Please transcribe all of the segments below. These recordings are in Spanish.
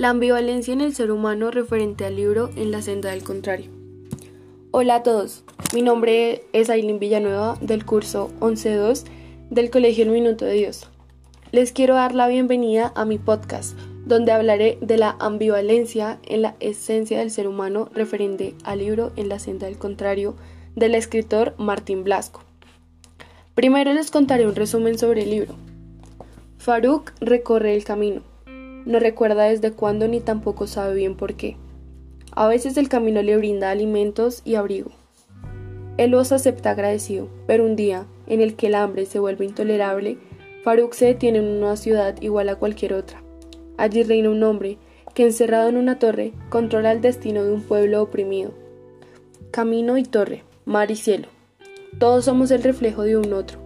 La ambivalencia en el ser humano referente al libro En la senda del contrario. Hola a todos, mi nombre es Aileen Villanueva del curso 11.2 del Colegio El Minuto de Dios. Les quiero dar la bienvenida a mi podcast, donde hablaré de la ambivalencia en la esencia del ser humano referente al libro En la senda del contrario del escritor Martín Blasco. Primero les contaré un resumen sobre el libro. Farouk recorre el camino. No recuerda desde cuándo ni tampoco sabe bien por qué. A veces el camino le brinda alimentos y abrigo. Él los acepta agradecido, pero un día, en el que el hambre se vuelve intolerable, Farouk se detiene en una ciudad igual a cualquier otra. Allí reina un hombre que, encerrado en una torre, controla el destino de un pueblo oprimido. Camino y torre, mar y cielo. Todos somos el reflejo de un otro,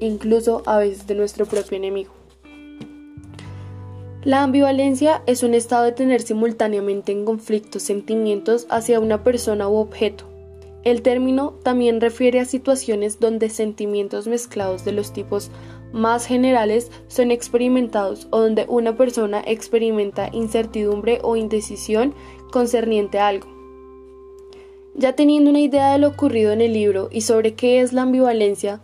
incluso a veces de nuestro propio enemigo. La ambivalencia es un estado de tener simultáneamente en conflicto sentimientos hacia una persona u objeto. El término también refiere a situaciones donde sentimientos mezclados de los tipos más generales son experimentados o donde una persona experimenta incertidumbre o indecisión concerniente a algo. Ya teniendo una idea de lo ocurrido en el libro y sobre qué es la ambivalencia,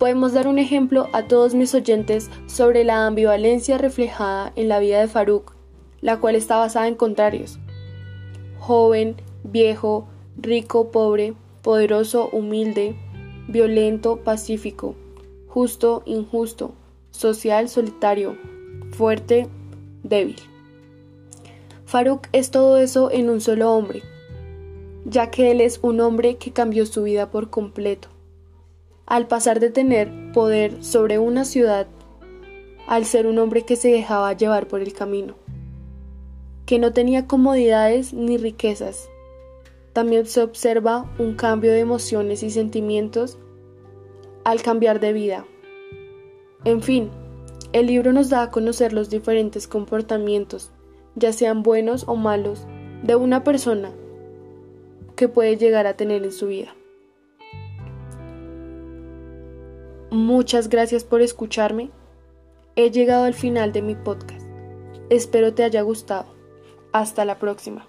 Podemos dar un ejemplo a todos mis oyentes sobre la ambivalencia reflejada en la vida de Farouk, la cual está basada en contrarios. Joven, viejo, rico, pobre, poderoso, humilde, violento, pacífico, justo, injusto, social, solitario, fuerte, débil. Farouk es todo eso en un solo hombre, ya que él es un hombre que cambió su vida por completo al pasar de tener poder sobre una ciudad al ser un hombre que se dejaba llevar por el camino, que no tenía comodidades ni riquezas. También se observa un cambio de emociones y sentimientos al cambiar de vida. En fin, el libro nos da a conocer los diferentes comportamientos, ya sean buenos o malos, de una persona que puede llegar a tener en su vida. Muchas gracias por escucharme. He llegado al final de mi podcast. Espero te haya gustado. Hasta la próxima.